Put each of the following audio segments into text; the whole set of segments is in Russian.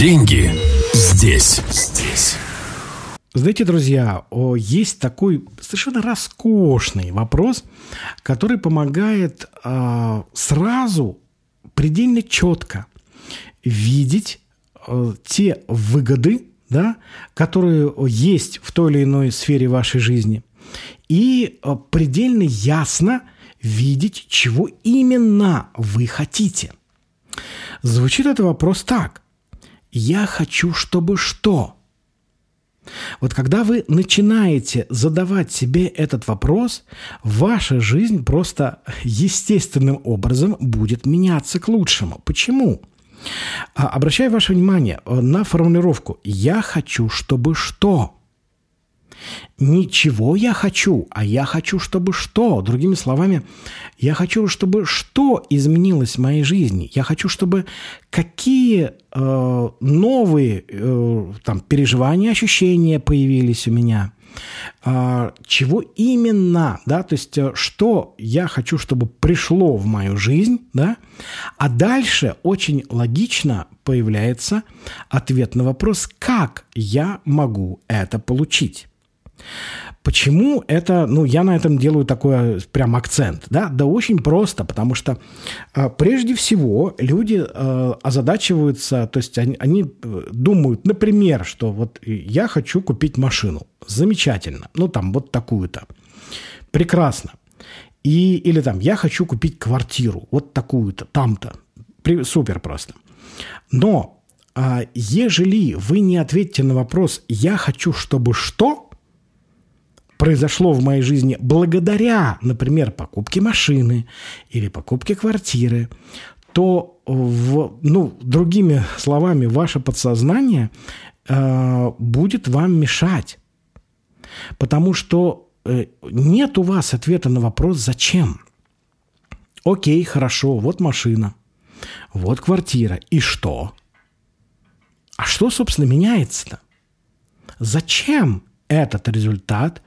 Деньги здесь, здесь. Знаете, друзья, есть такой совершенно роскошный вопрос, который помогает э, сразу предельно четко видеть э, те выгоды, да, которые есть в той или иной сфере вашей жизни, и э, предельно ясно видеть, чего именно вы хотите. Звучит этот вопрос так. Я хочу, чтобы что? Вот когда вы начинаете задавать себе этот вопрос, ваша жизнь просто естественным образом будет меняться к лучшему. Почему? А, обращаю ваше внимание на формулировку «я хочу, чтобы что?». Ничего я хочу, а я хочу, чтобы что? Другими словами, я хочу, чтобы что изменилось в моей жизни. Я хочу, чтобы какие э, новые э, там, переживания, ощущения появились у меня. Э, чего именно, да, то есть э, что я хочу, чтобы пришло в мою жизнь, да, а дальше очень логично появляется ответ на вопрос, как я могу это получить. Почему это, ну, я на этом делаю такой прям акцент, да? Да очень просто, потому что э, прежде всего люди э, озадачиваются, то есть они, они э, думают, например, что вот я хочу купить машину, замечательно, ну, там вот такую-то, прекрасно. И, или там, я хочу купить квартиру, вот такую-то, там-то, супер просто. Но а, ежели вы не ответите на вопрос «я хочу, чтобы что?», произошло в моей жизни благодаря, например, покупке машины или покупке квартиры, то, в, ну, другими словами, ваше подсознание э, будет вам мешать. Потому что э, нет у вас ответа на вопрос «зачем?». Окей, хорошо, вот машина, вот квартира. И что? А что, собственно, меняется-то? Зачем этот результат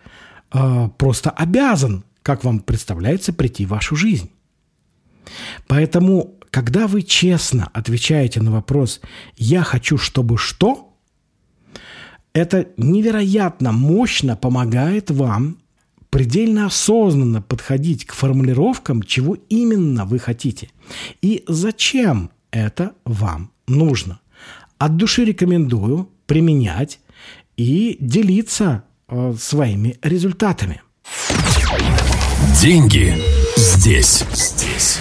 э, просто обязан, как вам представляется, прийти в вашу жизнь. Поэтому, когда вы честно отвечаете на вопрос «я хочу, чтобы что?», это невероятно мощно помогает вам предельно осознанно подходить к формулировкам, чего именно вы хотите и зачем это вам нужно. От души рекомендую применять и делиться э, своими результатами. Деньги здесь, здесь.